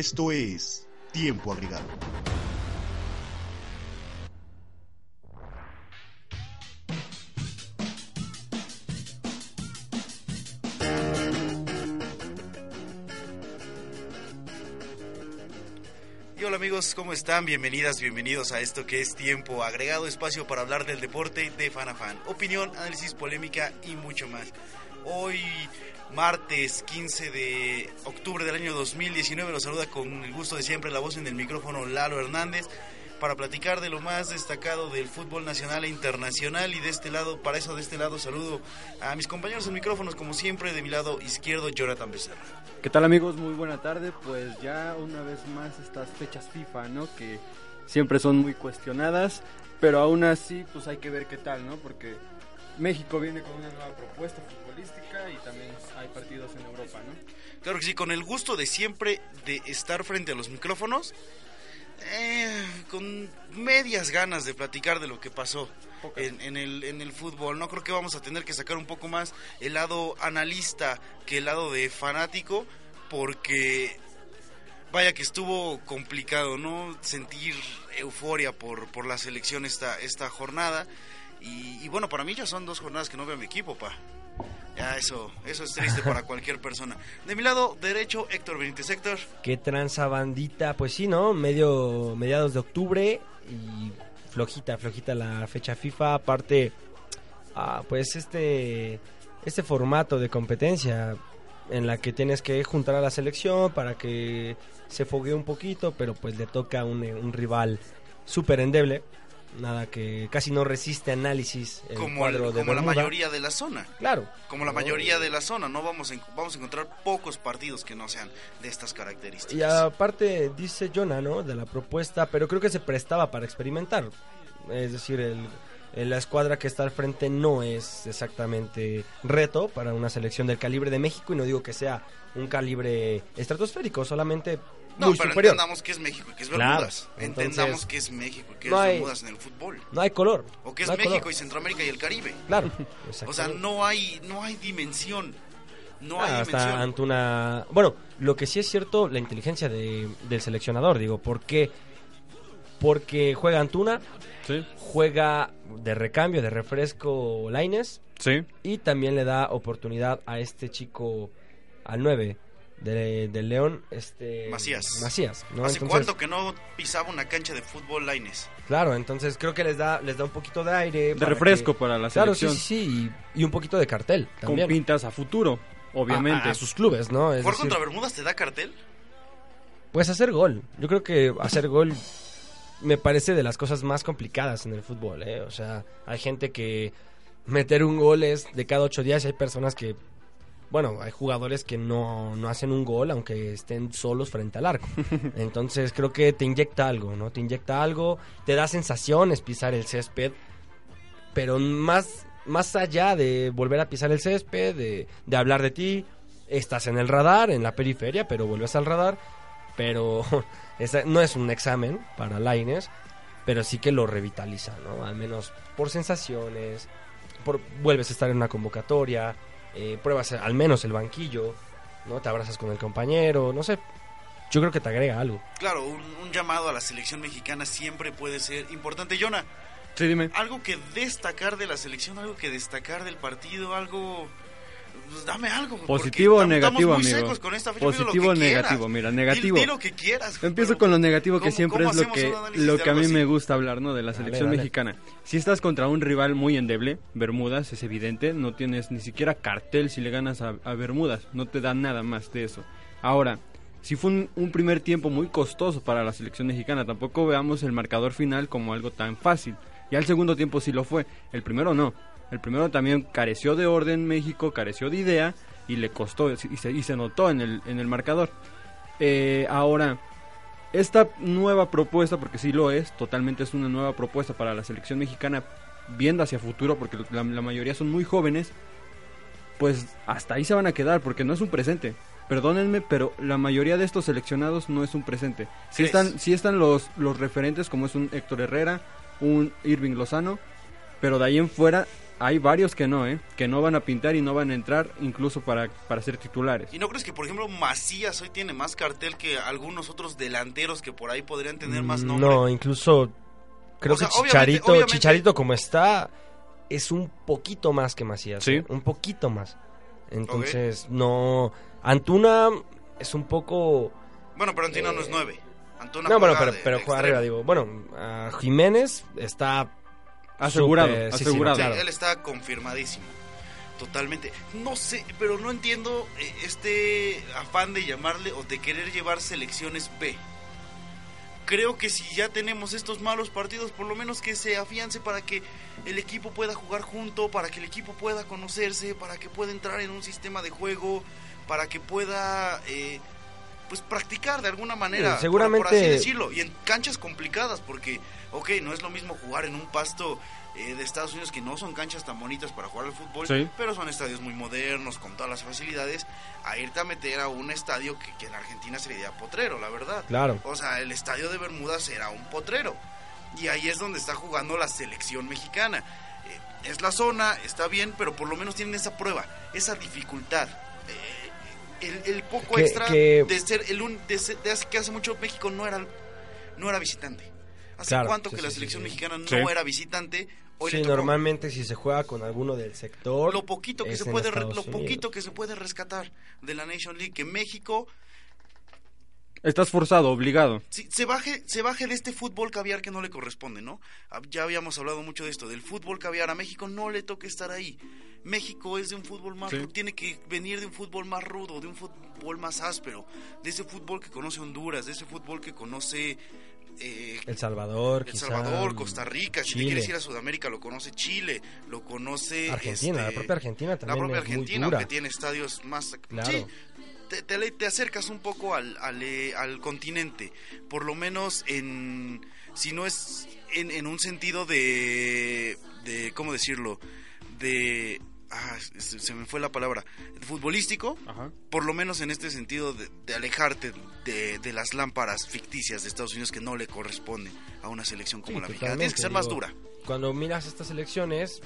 Esto es Tiempo Agregado. Y hola amigos, ¿cómo están? Bienvenidas, bienvenidos a esto que es Tiempo Agregado, espacio para hablar del deporte de fan a fan. Opinión, análisis, polémica y mucho más. Hoy, martes 15 de octubre del año 2019, los saluda con el gusto de siempre la voz en el micrófono Lalo Hernández para platicar de lo más destacado del fútbol nacional e internacional y de este lado, para eso de este lado saludo a mis compañeros en micrófonos como siempre, de mi lado izquierdo Jonathan Becerra. ¿Qué tal amigos? Muy buena tarde. Pues ya una vez más estas fechas FIFA, ¿no? Que siempre son muy cuestionadas, pero aún así pues hay que ver qué tal, ¿no? Porque México viene con una nueva propuesta futbolística y también hay partidos en Europa, ¿no? Claro que sí, con el gusto de siempre de estar frente a los micrófonos, eh, con medias ganas de platicar de lo que pasó en, en, el, en el fútbol. No creo que vamos a tener que sacar un poco más el lado analista que el lado de fanático, porque vaya que estuvo complicado, ¿no? Sentir euforia por, por la selección esta, esta jornada. Y, y, bueno, para mí ya son dos jornadas que no veo a mi equipo, pa. Ya eso, eso es triste para cualquier persona. De mi lado derecho, Héctor Benítez. Héctor. Qué tranza bandita, pues sí, ¿no? Medio, mediados de octubre y flojita, flojita la fecha FIFA. Aparte, ah, pues este, este formato de competencia en la que tienes que juntar a la selección para que se foguee un poquito, pero pues le toca un, un rival súper endeble nada que casi no resiste análisis el como, cuadro el, de como la mayoría de la zona. Claro. Como la mayoría de la zona no vamos a, vamos a encontrar pocos partidos que no sean de estas características. Y aparte dice Jonah no de la propuesta pero creo que se prestaba para experimentar. Es decir el, el la escuadra que está al frente no es exactamente reto para una selección del calibre de México y no digo que sea un calibre estratosférico solamente no, muy pero superior. entendamos que es México y que es Bermudas. Claro, entendamos entonces, que es México y que no es hay- Bermudas en el fútbol. No hay color. O que es no hay México color. y Centroamérica y el Caribe. Claro. O sea, no hay, no hay dimensión. No hay Ah, dimensión. hasta ante una... Bueno, lo que sí es cierto, la inteligencia de, del seleccionador, digo, ¿por qué? Porque juega Antuna, Sí, juega de recambio, de refresco Laines sí. y también le da oportunidad a este chico, al 9 de, del León, este... Macías. Macías, ¿no? ¿Hace Entonces, cuánto que no pisaba una cancha de fútbol Laines? Claro, entonces creo que les da, les da un poquito de aire. De para refresco que- para la Claro, sí, selección. sí, sí, y, y un poquito de cartel Con también. pintas a futuro, obviamente. A, a sus clubes, ¿no? Es ¿Jugar decir, contra Bermudas te da cartel? Pues hacer gol. Yo creo que hacer gol me parece de las cosas más complicadas en el fútbol, ¿eh? O sea, hay gente que meter un gol es de cada ocho días y hay personas que, bueno, hay jugadores que no, no hacen un gol aunque estén solos frente al arco. Entonces creo que te inyecta algo, ¿no? Te inyecta algo, te da sensaciones pisar el césped, pero más, más allá de volver a pisar el césped, de, de hablar de ti, estás en el radar, en la periferia, pero vuelves al radar pero esa- no es un examen para Laines, pero sí que lo revitaliza, ¿no? Al menos por sensaciones, por, vuelves a estar en una convocatoria, eh, pruebas al menos el banquillo, ¿no? Te abrazas con el compañero, no sé. Yo creo que te agrega algo. Claro, un, un llamado a la selección mexicana siempre puede ser importante. Jonah, Sí, dime. algo que destacar de la selección, algo que destacar del partido, algo... pues, dame algo. ¿Positivo o estamos negativo, muy amigo? secos con esta fecha, amigo, lo Positivo o negativo, quieras. mira, negativo. Di, lo que quieras. Empiezo con lo negativo que ¿cómo- siempre es lo que, lo que a mí así? me gusta hablar, ¿no? De la Dale, selección dale. mexicana. Si estás contra un rival muy endeble, Bermudas, es evidente, no tienes ni siquiera cartel si le ganas a, a Bermudas, no te da nada más de eso. Ahora, si fue un, un primer tiempo muy costoso para la selección mexicana, tampoco veamos el marcador final como algo tan fácil. Ya el segundo tiempo sí lo fue, el primero no. El primero también careció de orden México, careció de idea y le costó y se, y se notó en el, en el marcador. Eh, ahora, esta nueva propuesta, porque sí lo es, totalmente es una nueva propuesta para la selección mexicana, viendo hacia futuro, porque la, la mayoría son muy jóvenes, pues hasta ahí se van a quedar, porque no es un presente. Perdónenme, pero la mayoría de estos seleccionados no es un presente. Sí están, sí están los, los referentes, como es un Héctor Herrera, un Irving Lozano, pero de ahí en fuera hay varios que no, ¿eh? Que no van a pintar y no van a entrar incluso para, para ser titulares. ¿Y no crees que, por ejemplo, Macías hoy tiene más cartel que algunos otros delanteros que por ahí podrían tener más nombre? No, incluso creo O sea, que Chicharito, obviamente- Chicharito como está, es un poquito más que Macías. Sí. ¿eh? Un poquito más. Entonces, no. Antuna es un poco. Bueno, pero Antuna no Eh, es nueve. Antuna No, bueno, pero, pero juega arriba, digo. Bueno, a Jiménez está. Asegurado, sí, sí, asegurado. Sí, claro. él está confirmadísimo. Totalmente. No sé, pero no entiendo eh, este afán de llamarle o de querer llevar selecciones B. Creo que si ya tenemos estos malos partidos, por lo menos que se afiance para que el equipo pueda jugar junto, para que el equipo pueda conocerse, para que pueda entrar en un sistema de juego, para que pueda eh, pues practicar de alguna manera, Sí, seguramente- por, por así decirlo, y en canchas complicadas, porque, ok, no es lo mismo jugar en un pasto eh, de Estados Unidos que no son canchas tan bonitas para jugar al fútbol, Sí. pero son estadios muy modernos, con todas las facilidades, a irte a meter a un estadio que, que en Argentina sería potrero, la verdad. Claro. O sea, el estadio de Bermudas era un potrero. Y ahí es donde está jugando la selección mexicana. Eh, es la zona, está bien, pero por lo menos tienen esa prueba, esa dificultad. Eh, el, el poco Que- extra que- de ser el un, de, ser- de hace- que hace mucho México no era no era visitante. ¿Hace Claro, cuánto sí, que sí, la selección sí. mexicana no Sí. era visitante? Hoy Sí, normalmente si se juega con alguno del sector. lo poquito que es se puede re- Estados lo Unidos. poquito que se puede rescatar de la Nation League que México Estás forzado, obligado. Sí, se baje, se baje de este fútbol caviar que no le corresponde, ¿no? Ah, Ya habíamos hablado mucho de esto, del fútbol caviar. A México no le toca estar ahí. México es de un fútbol más, Sí. ru- tiene que venir de un fútbol más rudo, de un fútbol más áspero, de ese fútbol que conoce Honduras, de ese fútbol que conoce eh, El Salvador, El quizá, Salvador, Costa Rica, si te quieres ir a Sudamérica lo conoce Chile, lo conoce Argentina, la este, propia Argentina la también propia es muy Argentina, aunque tiene estadios más... Claro. Sí, te, te acercas un poco al, al, eh, al continente, por lo menos en... Si no es en, en un sentido de... de ¿Cómo decirlo? De... Ah, se, se me fue la palabra. Futbolístico, Ajá. por lo menos en este sentido de, de alejarte de, de las lámparas ficticias de Estados Unidos que no le corresponden a una selección como Sí, la mexicana. Tienes que ser más digo, dura. Cuando miras estas elecciones,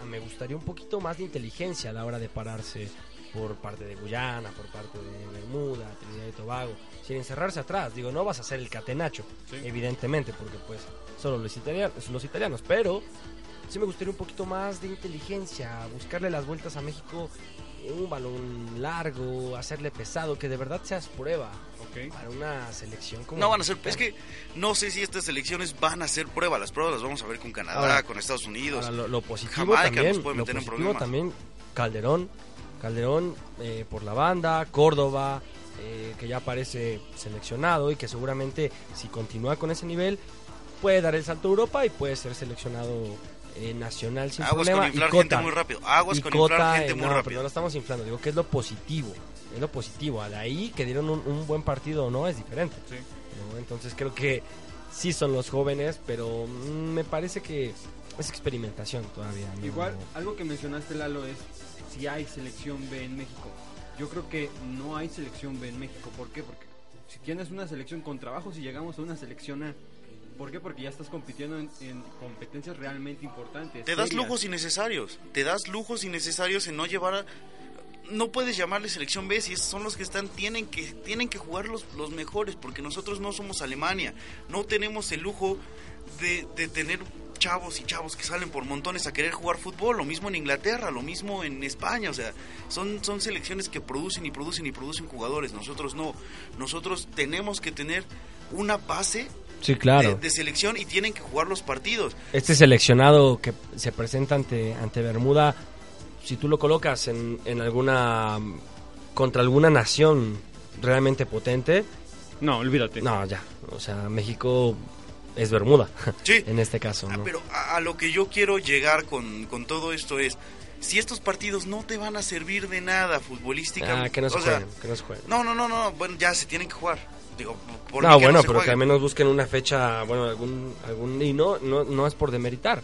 ah, me gustaría un poquito más de inteligencia a la hora de pararse por parte de Guyana, por parte de Bermuda, Trinidad y Tobago, sin encerrarse atrás. Digo, no vas a ser el catenacho, Sí. evidentemente, porque pues solo los italianos, los italianos, pero sí me gustaría un poquito más de inteligencia, buscarle las vueltas a México, un balón largo, hacerle pesado, que de verdad seas prueba para una selección como No van a ser, es que no sé si estas elecciones van a ser prueba. Las pruebas las vamos a ver con Canadá, Ahora- con Estados Unidos. Ahora, lo, lo positivo Jamaica también, nos puede lo meter en positivo problemas. también, Calderón, Calderón eh, por la banda, Córdoba, eh, que ya aparece seleccionado y que seguramente si continúa con ese nivel puede dar el salto a Europa y puede ser seleccionado eh, nacional sin Aguas problema. con inflar y gente Cota, muy rápido. Aguas y con Cota, inflar gente eh, muy no, pero rápido. no lo estamos inflando, digo que es lo positivo, es lo positivo. De ahí que dieron un, un buen partido o no es diferente. Sí. ¿no? Entonces creo que sí son los jóvenes, pero mm, me parece que es experimentación todavía. ¿no? Igual, algo que mencionaste, Lalo, es si hay selección B en México. Yo creo que no hay selección B en México. ¿Por qué? Porque si tienes una selección con trabajo, si llegamos a una selección A. ¿Por qué? Porque ya estás compitiendo en, en competencias realmente importantes. Te das lujos innecesarios. Te das lujos innecesarios en no llevar a... No puedes llamarle selección B si son los que están, tienen que, tienen que jugar los, los mejores, porque nosotros no somos Alemania. No tenemos el lujo de, de tener chavos y chavos que salen por montones a querer jugar fútbol. Lo mismo en Inglaterra, lo mismo en España. O sea, son, son selecciones que producen y producen y producen jugadores. Nosotros no. Nosotros tenemos que tener una base Sí, de, claro. de selección y tienen que jugar los partidos. Este seleccionado que se presenta ante, ante Bermuda, si tú lo colocas en, en alguna. contra alguna nación realmente potente, No, olvídate. no, ya. O sea, México es Bermuda, Sí. en este caso. Ah, ¿no? pero a, a lo que yo quiero llegar con, con todo esto es, si estos partidos no te van a servir de nada futbolísticamente, Ah, que no se sea, jueguen, que no se jueguen. no, no, no, no, bueno, ya se tienen que jugar. Digo, por no, bueno, pero que al menos busquen una fecha, bueno, algún, algún y no, no, no es por demeritar.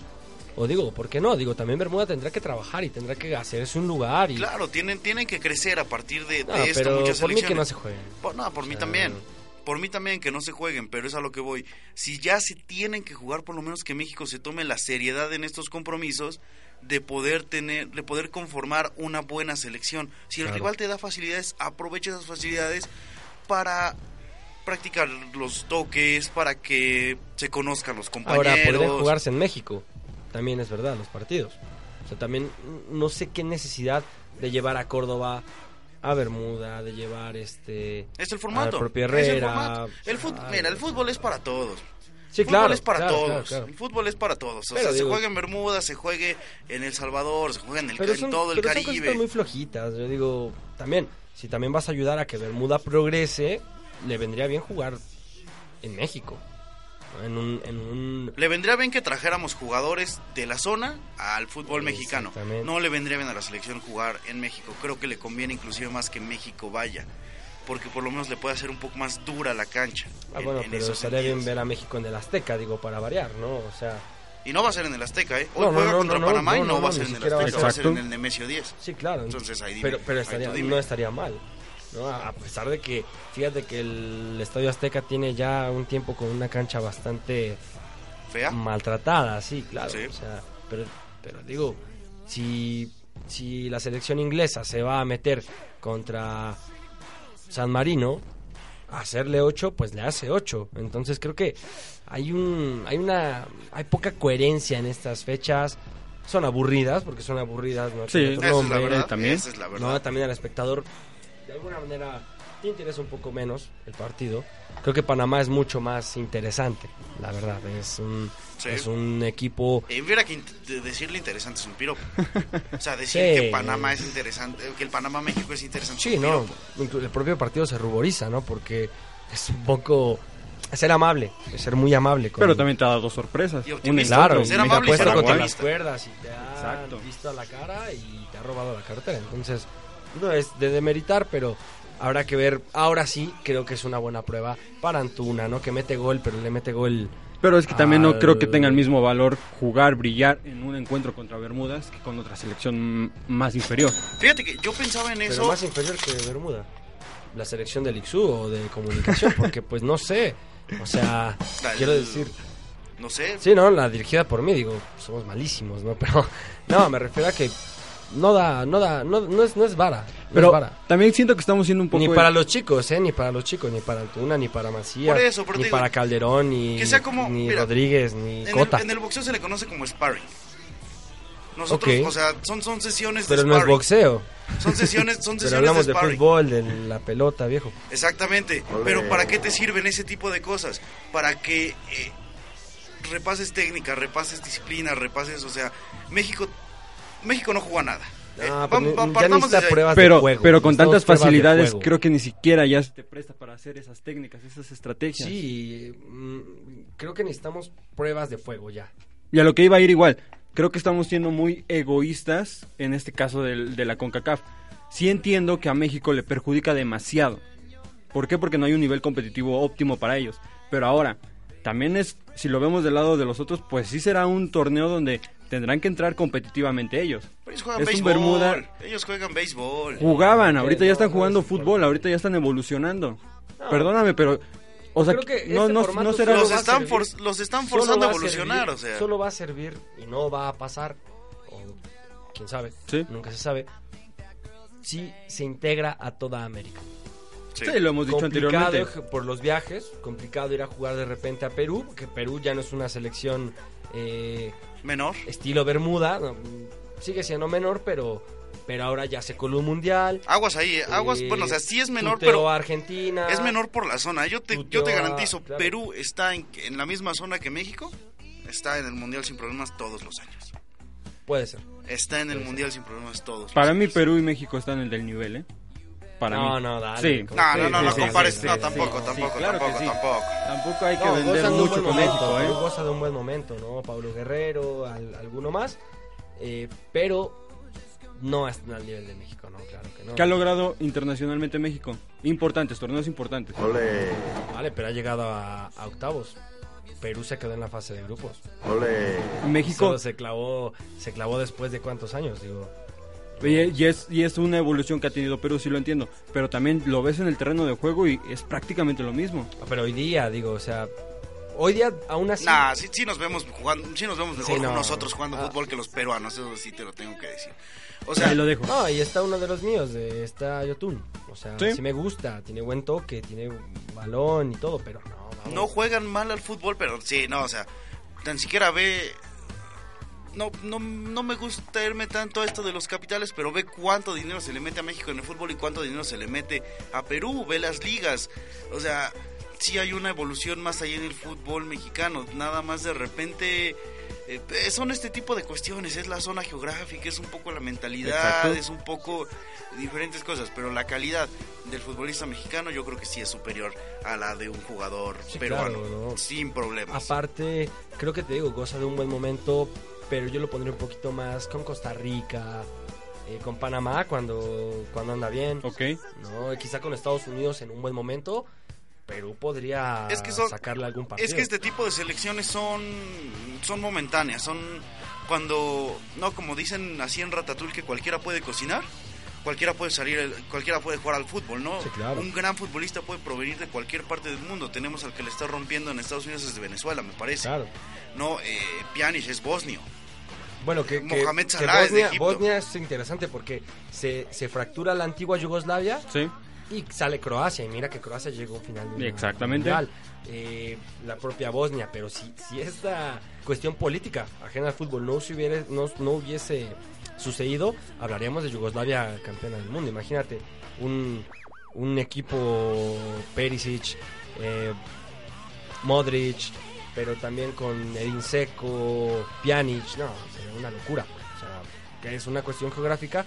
O digo, ¿por qué no? Digo, también Bermuda tendrá que trabajar y tendrá que hacerse un lugar y... Claro, tienen, tienen que crecer a partir de, de No, esto pero muchas por mí que no se jueguen. Por, no, por mí sea, también. Por mí también que no se jueguen, pero es a lo que voy. Si ya se tienen que jugar, por lo menos que México se tome la seriedad en estos compromisos de poder tener, de poder conformar una buena selección. Si el Claro. rival te da facilidades, aprovecha esas facilidades para practicar los toques, para que se conozcan los compañeros. Ahora, podría jugarse en México. También es verdad, los partidos. O sea, también mm, no sé qué necesidad de llevar a Córdoba a Bermuda, de llevar este... Es el formato. es el Herrera. formato. El Ay, mira, el fútbol es para todos. Sí, el claro. fútbol es para claro, todos. claro. El fútbol es para todos. O Pero sea, digo- se juega en Bermuda, se juegue en El Salvador, se juega en, el, Pero en son, todo el pero son Caribe. cositas muy flojitas. Yo digo, también, si también vas a ayudar a que Bermuda progrese, le vendría bien jugar en México. En un... En un Le vendría bien que trajéramos jugadores de la zona al fútbol mexicano. No le vendría bien a la selección jugar en México. Creo que le conviene inclusive más que México vaya. Porque por lo menos le puede hacer un poco más dura la cancha. ah, en- bueno, en pero estaría bien ver a México en el Azteca, digo, para variar, ¿no? O sea... Y no va a ser en el Azteca, ¿eh? Hoy No, no, juega no, contra no, no, Panamá y no, va a ser en el Azteca, va a ser en el Nemesio 10. Sí, claro. Entonces, ahí dime, pero, pero estaría, no estaría mal. ¿No? A pesar de que, fíjate que el Estadio Azteca tiene ya un tiempo con una cancha bastante Fea. maltratada, sí, claro. Sí. O sea, pero, pero digo, si, si la selección inglesa se va a meter contra San Marino, a hacerle 8, pues le hace 8. Entonces creo que hay un hay una hay poca coherencia en estas fechas. Son aburridas, porque son aburridas, ¿no? Sí, Esa es la nombre. verdad. también. Esa es la verdad. No, también al espectador, de alguna manera, te interesa un poco menos el partido. Creo que Panamá es mucho más interesante, la verdad. Es un, Sí. es un equipo... Eh, hubiera que decirle interesante es un piropo. O sea, decir Sí. que Panamá es interesante, que el Panamá-México es interesante. Sí, es un no, piropo. el propio partido se ruboriza, ¿no? Porque es un poco... Ser amable, ser muy amable. Con, Pero también te ha dado sorpresas. Y Un. Claro, Ser y muy te ha amable y contra las cuerdas y te ha Exacto. visto a la cara y te ha robado la cartera. Entonces, no es de demeritar, pero habrá que ver. Ahora sí, creo que es una buena prueba para Antuna, ¿no? Que mete gol, pero le mete gol. Pero es que también no creo que tenga el mismo valor jugar, brillar en un encuentro contra Bermudas que con otra selección más inferior. Fíjate que yo pensaba en Pero eso. más inferior que Bermuda. La selección del Ixú o de comunicación, porque pues no sé. O sea, quiero decir. No sé. Sí, no, la dirigida por mí, digo, somos malísimos, ¿no? Pero, no, me refiero a que no da, no da, no, no es, no es vara. No Pero es vara. también siento que estamos siendo un poco... Ni para los chicos, ¿eh? Ni para los chicos, ni para Antuna, ni para Macías, Por eso, pero ni digo, para Calderón, ni, que sea como- ni mira, Rodríguez, ni En el, Cota. en el boxeo se le conoce como sparring. Nosotros, Ok. o sea, son, son sesiones Pero de no es boxeo. Son sesiones, son Pero sesiones hablamos de fútbol, de la pelota, viejo. Exactamente. Pero ¿para qué te sirven ese tipo de cosas? Para que eh, repases técnica, repases disciplina, repases, o sea, México México no juega nada. Eh, Ah, ya partamos desde ahí. pruebas de Pero, juego. pero con tantas de facilidades creo que ni siquiera ya se te presta para hacer esas técnicas, esas estrategias. Sí, mm, creo que necesitamos pruebas de fuego ya. Y a lo que iba a ir igual, creo que estamos siendo muy egoístas en este caso del- de la CONCACAF. Sí entiendo que a México le perjudica demasiado. ¿Por qué? Porque no hay un nivel competitivo óptimo para ellos. Pero ahora, también es, si lo vemos del lado de los otros, pues sí será un torneo donde tendrán que entrar competitivamente ellos. Pero ellos juegan Es un béisbol. Bermuda. Ellos juegan béisbol. Jugaban, ahorita ya no, están no jugando fútbol, ahorita ya están evolucionando. No. Perdóname, pero... O sea, Creo que no, este no, formato no será... los están, servir- for- los están Solo forzando a evolucionar, servir- o sea. Solo va a servir y no va a pasar, o quién sabe, Sí. nunca se sabe, si se integra a toda América. Sí. Sí, lo hemos dicho complicado anteriormente. por los viajes, complicado ir a jugar de repente a Perú, porque Perú ya no es una selección eh, Menor. estilo Bermuda, sigue siendo menor, pero, pero ahora ya se coló un mundial. Aguas ahí, eh, aguas, eh, bueno, o sea, sí es menor, pero Argentina. es menor por la zona. Yo te, yo Tuteó te garantizo, claro. Perú está en, en la misma zona que México. Está en el Mundial sin problemas todos los años. Puede ser. Está en el Mundial sin problemas todos Para los mí años. Perú y México están en el del nivel, ¿eh? Para no, mí. no, dale. Sí. No, no, no, Sí, no compares. sí, no, sí, tampoco, sí, tampoco, claro tampoco, sí. tampoco. Tampoco hay que No, vender mucho con momento, México, Perú ¿eh? goza de un buen momento, ¿no? Pablo Guerrero, al- alguno más. eh, pero no es al nivel de México, ¿no? Claro que no. ¿Qué ha logrado internacionalmente México? Importantes, torneos importantes. Vale, pero ha llegado a, a octavos. Perú se quedó en la fase de grupos. México, Solo se clavó, se clavó después de cuántos años, digo. Y, y es, y es una evolución que ha tenido Perú, sí lo entiendo. Pero también lo ves en el terreno de juego y es prácticamente lo mismo. Pero hoy día, digo, o sea, Hoy día, aún así. Nah, sí, sí nos vemos jugando, sí nos vemos mejor Sí, no. nosotros jugando Ah. fútbol que los peruanos, eso sí te lo tengo que decir. O sea, Ahí lo dejo. No, y está uno de los míos, de, está Yotun. O sea, Sí. sí. me gusta, tiene buen toque, tiene balón y todo, pero no, vamos. no juegan mal al fútbol, pero sí, no, o sea, tan siquiera ve no, no, no me gusta irme tanto a esto de los capitales, pero ve cuánto dinero se le mete a México en el fútbol y cuánto dinero se le mete a Perú, ve las ligas. O sea, sí hay una evolución más allá en el fútbol mexicano. Nada más de repente eh, son este tipo de cuestiones. Es la zona geográfica, es un poco la mentalidad, Exacto. es un poco diferentes cosas. Pero la calidad del futbolista mexicano yo creo que sí es superior a la de un jugador Sí, peruano. claro, ¿no? Sin problemas. Aparte, creo que te digo, goza de un buen momento, pero yo lo pondría un poquito más con Costa Rica, eh, con Panamá cuando, cuando anda bien, Ok. ¿no? Quizá con Estados Unidos en un buen momento, Perú podría Es que son- sacarle algún partido. Es que este tipo de selecciones son, son momentáneas, son cuando, no como dicen así en Ratatouille que cualquiera puede cocinar, cualquiera puede salir, el- cualquiera puede jugar al fútbol, ¿no? Sí, claro. Un gran futbolista puede provenir de cualquier parte del mundo. Tenemos al que le está rompiendo en Estados Unidos desde Venezuela, me parece. Claro. No, eh, Pjanic es bosnio. Bueno, que, que- Mohamed que Salah es de Bosnia, Egipto. Bosnia es interesante porque se, se fractura la antigua Yugoslavia Sí. y sale Croacia. Y mira que Croacia llegó al final del Exactamente. mundial. Eh, la propia Bosnia. Pero si, si esta cuestión política ajena al fútbol no, se hubiera, no, no hubiese sucedido, hablaríamos de Yugoslavia campeona del mundo. Imagínate un, un equipo Perisic, eh, Modric, pero también con Edin Seco, Pjanic, no, sería una locura. O sea, que es una cuestión geográfica,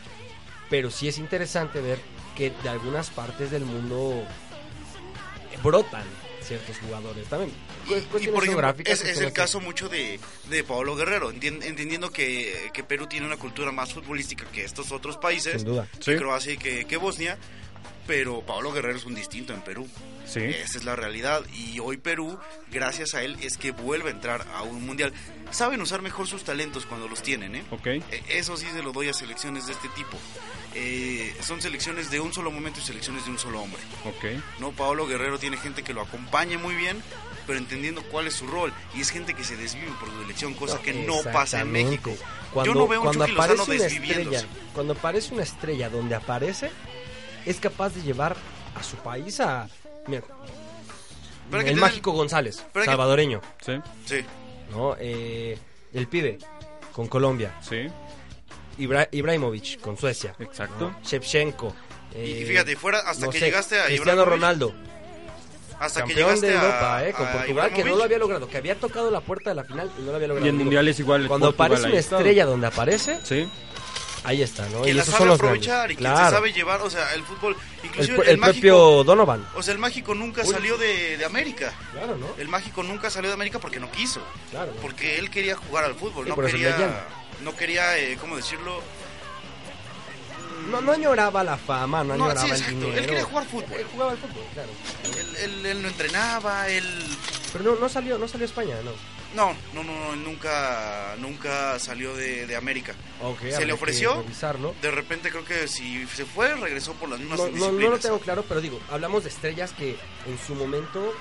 pero sí es interesante ver que de algunas partes del mundo brotan ciertos jugadores también. Y, y, por ejemplo, es, es el caso mucho de, de Pablo Guerrero, entendiendo que, que Perú tiene una cultura más futbolística que estos otros países, Sin duda. Sí. que Croacia y que, que Bosnia, pero Pablo Guerrero es un distinto en Perú. Sí. Esa es la realidad. Y hoy Perú, gracias a él, es que vuelve a entrar a un mundial. Saben usar mejor sus talentos cuando los tienen, ¿eh? Ok. Eh, Eso sí se lo doy a selecciones de este tipo. Eh, son selecciones de un solo momento y selecciones de un solo hombre. Ok. No, Pablo Guerrero tiene gente que lo acompaña muy bien, pero entendiendo cuál es su rol. Y es gente que se desvive por su elección, cosa que no pasa en. México. Cuando, Yo no veo un cuando aparece una estrella, cuando aparece una estrella donde aparece, es capaz de llevar a su país a mira, el mágico González, hay que- salvadoreño, Sí. Sí. ¿No? Eh, el pibe con Colombia, Sí. Ibra- Ibrahimovic con Suecia, Exacto. ¿no? Shevchenko. Y- eh, y fíjate, fuera hasta no que sé, llegaste a Cristiano Ronaldo, hasta que campeón llegaste de a- Europa, eh, con a Portugal, que no lo había logrado, que había tocado la puerta de la final y no lo había logrado. Y en mundiales igual. Cuando Portugal aparece una estrella donde aparece, Sí. Ahí está, ¿no? quien y la esos sabe son los aprovechar grandes. y Claro. se sabe llevar, o sea, el fútbol, el, inclusive pu- el, el mágico, propio Donovan. o sea, el mágico nunca Uy. salió de, de América. Claro, ¿no? El mágico nunca salió de América porque no quiso, Claro. porque él quería jugar al fútbol, Sí, no quería, no quería, eh, ¿cómo decirlo? No, no añoraba la fama, no No, añoraba sí, el exacto. dinero. Él quería jugar fútbol. Él jugaba al fútbol, claro. Él, él- él no entrenaba, él Pero no, no salió, no salió a España, ¿no? No, no, no, no, él nunca, nunca salió de, de América. Ok, ¿Se le ofreció? revisarlo. De repente creo que si se fue regresó por las mismas No, no, disciplinas. no lo tengo claro, pero digo, hablamos de estrellas que en su momento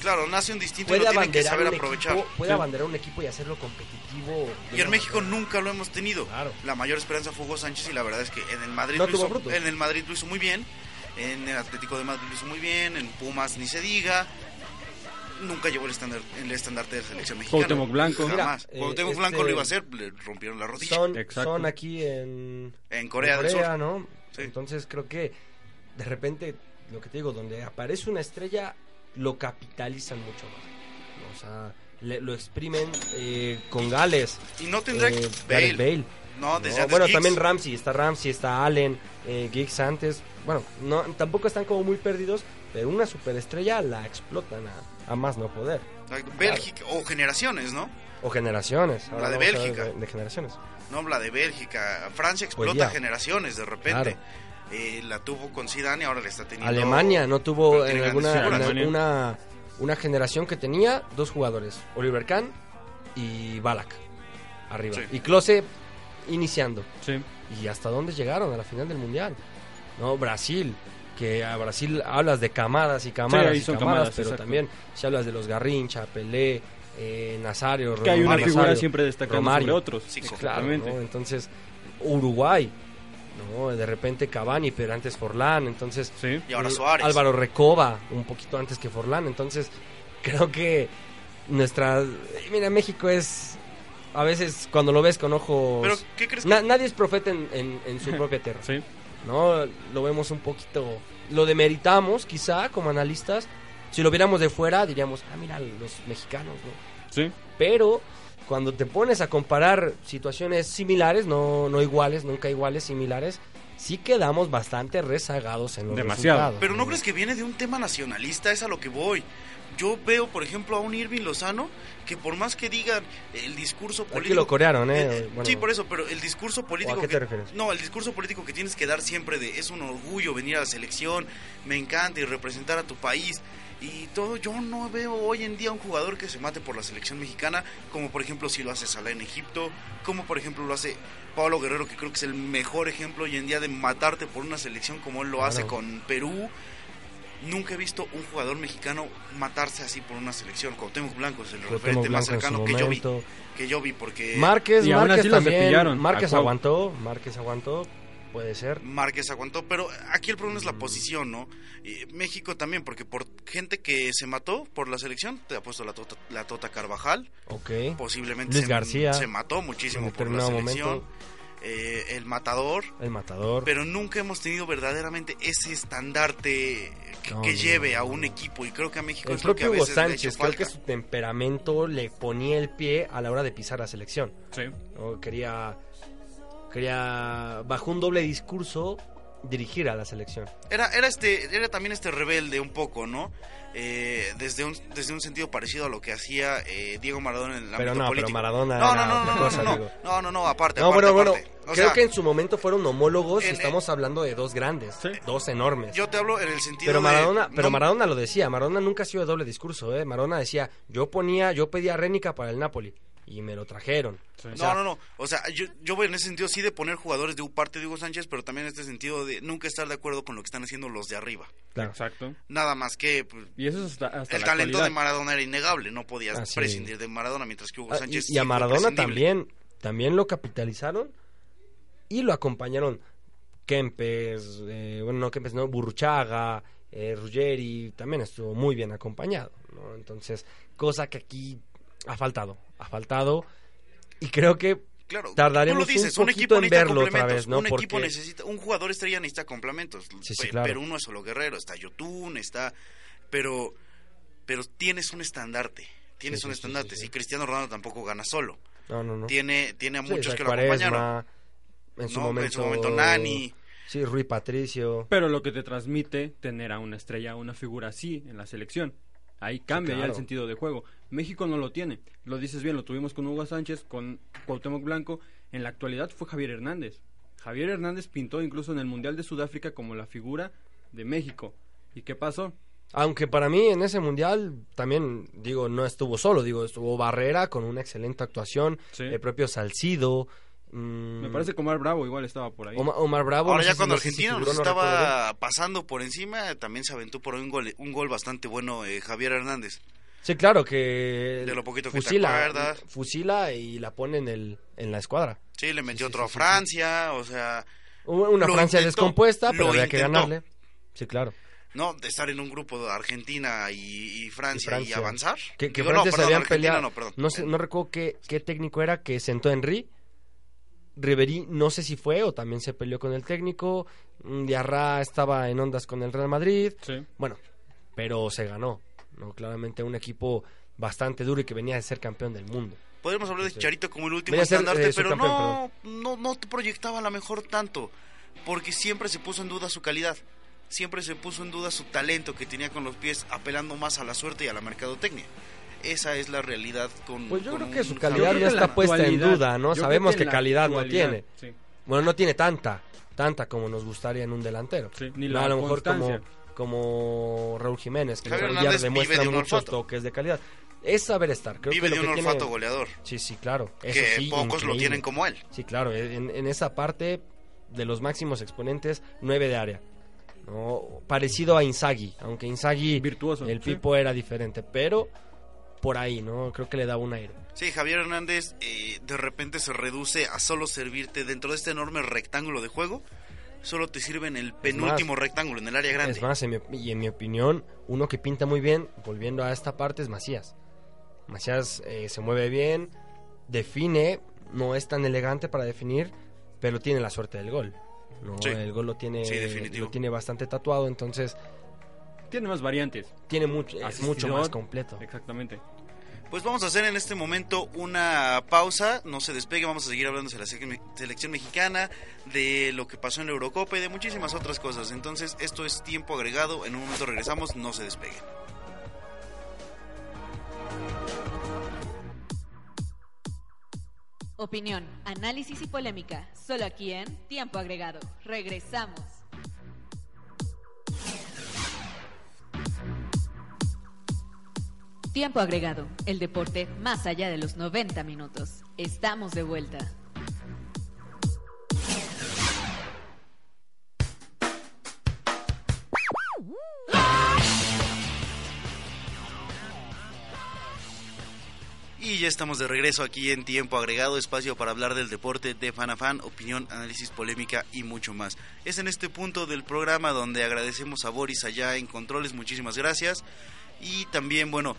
Claro, nace un distinto puede y lo tienen que abanderar saber aprovechar. equipo, puede Sí. abanderar un equipo y hacerlo competitivo. Y en México manera- nunca lo hemos tenido. Claro. La mayor esperanza fue Hugo Sánchez y la verdad es que en el Madrid No lo hizo, en el Madrid lo hizo muy bien, en el Atlético de Madrid lo hizo muy bien, en Pumas ni se diga. Nunca llevó el estándar el estandarte de la selección mexicana. Cuauhtémoc Blanco. Jamás. Mira, eh, Cuauhtémoc este- Blanco lo iba a hacer, le rompieron la rodilla. Son, Exacto. son aquí en, En Corea, en del Sur. Corea, ¿no? Sí. Entonces creo que de repente, lo que te digo, donde aparece una estrella, lo capitalizan mucho más. O sea, le- lo exprimen eh, con Gales. Y no tendrá eh, Bale. Bale. No, desde No, antes bueno, Giggs. también Ramsey, está Ramsey, está Allen, eh, Giggs antes. Bueno, no, tampoco están como muy perdidos, pero una superestrella la explotan a, a más no poder. Bélgica, o generaciones, ¿no? O generaciones. La de Bélgica. De, de generaciones. No, la de Bélgica. Francia explota Pues ya. generaciones de repente. Claro. Eh, la tuvo con Zidane y ahora le está teniendo... Alemania no tuvo en alguna en figuras. una, una generación que tenía dos jugadores, Oliver Kahn y Balak arriba. Sí. Y Klose iniciando. Sí. ¿Y hasta dónde llegaron a la final del Mundial? No, Brasil, que a Brasil hablas de camadas y camadas ahí y son camadas, camadas, pero exacto. también si hablas de los Garrincha, Pelé, eh, Nazario, Que hay una Romario figura Nazario, siempre destacando sobre otros. Sí, Claro, Exactamente. ¿no? Entonces, Uruguay, ¿no? De repente Cavani, pero antes Forlán, entonces... Sí. Y ahora Suárez. Álvaro Recoba, un poquito antes que Forlán, entonces creo que nuestra... Mira, México es... A veces cuando lo ves con ojos... Pero, ¿qué crees que Na- nadie es profeta en, en- en su propia tierra. Sí. ¿No? Lo vemos un poquito, lo demeritamos quizá como analistas. Si lo viéramos de fuera diríamos, ah, mira, los mexicanos, ¿no? Sí. Pero cuando te pones a comparar situaciones similares, no, no iguales, nunca iguales, similares, sí quedamos bastante rezagados en los Demasiado. resultados. Pero no crees que viene de un tema nacionalista, es a lo que voy. Yo veo, por ejemplo, a un Irving Lozano que por más que digan el discurso Aquí político... lo corearon, ¿eh? Eh, Bueno, sí, por eso, pero el discurso político ¿O a qué que- te refieres? No, el discurso político que tienes que dar siempre de es un orgullo venir a la selección, me encanta y representar a tu país y todo. Yo no veo hoy en día un jugador que se mate por la selección mexicana, como por ejemplo si lo hace Salah en Egipto, como por ejemplo lo hace Pablo Guerrero, que creo que es el mejor ejemplo hoy en día de matarte por una selección como él lo hace con Perú. Nunca he visto un jugador mexicano matarse así por una selección. Cuauhtémoc Blanco es el Cuauhtémoc referente más Blanco cercano que yo vi. Que yo vi porque Márquez, Y Márquez así lo también. Márquez aguantó, Márquez aguantó, puede ser. Márquez aguantó, pero aquí el problema es la posición, ¿no? Y México también, porque por gente que se mató por la selección, te ha puesto la Tota, la tota Carvajal, Ok. posiblemente Luis se, García. se mató muchísimo En por la selección, momento. Eh, el matador, El matador. pero nunca hemos tenido verdaderamente ese estandarte que, No, que no, lleve no, a no. un equipo y creo que a México El es lo que a propio Hugo veces hecho Sánchez, creo que su temperamento le ponía el pie a la hora de pisar la selección. Sí. Quería, quería, bajo un doble discurso, dirigir a la selección. Era, era, este, era también este rebelde un poco, ¿no? Eh, desde, un, desde un sentido parecido a lo que hacía eh, Diego Maradona en el Pero ámbito no, político. pero Maradona no, era no, no, otra no, cosa, no, digo. no, no, no, aparte, No, aparte, bueno, bueno, aparte. Creo sea, que en su momento fueron homólogos y estamos hablando de dos grandes, Sí. dos enormes. yo te hablo en el sentido Pero de- Maradona, pero no- Maradona lo decía, Maradona nunca ha sido de doble discurso, ¿eh? Maradona decía, yo ponía, yo pedía a Rénica para el Napoli y me lo trajeron. Sí. O sea, No, no, no. O sea, yo, yo voy en ese sentido sí de poner jugadores de parte de Hugo Sánchez, pero también en este sentido de nunca estar de acuerdo con lo que están haciendo los de arriba. claro. Exacto. Nada más que pues, Y eso es hasta, hasta el la talento de. Maradona era innegable, no podías Ah, prescindir de Maradona, mientras que Hugo Ah, Sánchez y, y a Maradona también, también lo capitalizaron y lo acompañaron Kempes, eh, bueno, no Kempes, no, Burruchaga, eh, Ruggeri, también estuvo muy bien acompañado, ¿no? Entonces, cosa que aquí ha faltado, ha faltado y creo que Claro, tardaremos tú lo dices, un equipo en verlo otra vez, ¿no? Un equipo Porque- necesita, un jugador estrella necesita complementos. Sí, sí, Pe- claro. Pero uno es solo guerrero, está Yotun, está, pero, pero tienes un estandarte, tienes Sí, un estandarte. sí, sí. Si Cristiano Ronaldo tampoco gana solo, no, no, no. tiene, tiene a muchos que lo acompañaron. En su, ¿no? momento, en su momento Nani. Sí, Rui Patricio. Pero lo que te transmite tener a una estrella, una figura así en la selección. Ahí cambia ya claro. el sentido de juego. México no lo tiene. Lo dices bien, lo tuvimos con Hugo Sánchez, con Cuauhtémoc Blanco. En la actualidad fue Javier Hernández. Javier Hernández pintó incluso en el Mundial de Sudáfrica como la figura de México. ¿Y qué pasó? Aunque para mí en ese mundial también, digo, no estuvo solo, digo, estuvo Barrera con una excelente actuación, Sí. el propio Salcido. mm, Me parece que Omar Bravo igual estaba por ahí. Oma- Omar Bravo. Ahora no ya cuando si Argentina nos no estaba pasando por encima, también se aventó por ahí un gol, un gol bastante bueno eh, Javier Hernández. Sí, claro, que. De lo poquito que te fusila, acuerdas. Fusila y la pone en, el, en la escuadra. Sí, le metió sí, otro sí, a sí, Francia, o sea, Una Francia intentó, descompuesta, pero había que ganarle. Sí, claro. no, de estar en un grupo de Argentina y, y Francia y, Francia. avanzar. Que, que Digo, no, Francia se perdón, habían peleado. No, perdón. No, sé, no recuerdo qué, qué técnico era que sentó a Henry. Riverí no sé si fue o también se peleó con el técnico. Mm, Diarra estaba en ondas con el Real Madrid. Sí. Bueno, pero se ganó. ¿No? Claramente un equipo bastante duro y que venía de ser campeón del mundo. Podríamos hablar de. Chicharito como el último Venía a ser, estandarte, eh, pero no, no, no te proyectaba a lo mejor tanto, porque siempre se puso en duda su calidad, siempre se puso en duda su talento que tenía con los pies, apelando más a la suerte y a la mercadotecnia. Esa es la realidad con. Pues yo con creo que su calidad que está puesta en duda, ¿no? Sabemos que calidad no tiene. sí. Bueno, no tiene tanta, tanta como nos gustaría en un delantero. Sí, ni No, la a lo mejor como. Como Raúl Jiménez, que Javier ya Hernández demuestra de muchos olfato. toques de calidad. Es saber estar. Creo Vive que de lo un que olfato tiene... goleador, Sí, sí, claro. Eso que sí, pocos lo tienen como él. Sí, claro. En, en esa parte de los máximos exponentes, 9 de área. ¿no? Parecido a Inzaghi, aunque Inzaghi, Virtuoso, el sí. Pipo era diferente, pero por ahí, ¿no? Creo que le daba un aire. Sí, Javier Hernández eh, de repente se reduce a solo servirte dentro de este enorme rectángulo de juego. Solo te sirve en el penúltimo rectángulo, en el área grande. Es más, en mi, op- y en mi opinión, uno que pinta muy bien, volviendo a esta parte, es Macías. Macías eh, se mueve bien, define, no es tan elegante para definir, pero tiene la suerte del gol. ¿no? Sí. El gol lo tiene, Sí, definitivo. lo tiene bastante tatuado, entonces Tiene más variantes. tiene mucho, es Asistidor. mucho más completo. Exactamente. Pues vamos a hacer en este momento una pausa, no se despegue, vamos a seguir hablando de la sele- selección mexicana, de lo que pasó en la Eurocopa y de muchísimas otras cosas. Entonces, esto es tiempo agregado, en un momento regresamos, no se despeguen. Opinión, análisis y polémica, solo aquí en Tiempo Agregado. Regresamos. Tiempo Agregado, el deporte más allá de los 90 minutos. Estamos de vuelta. Y ya estamos de regreso aquí en Tiempo Agregado, espacio para hablar del deporte de fan a fan, opinión, análisis, polémica y mucho más. Es en este punto del programa donde agradecemos a Boris allá en Controles, muchísimas gracias. Y también, bueno,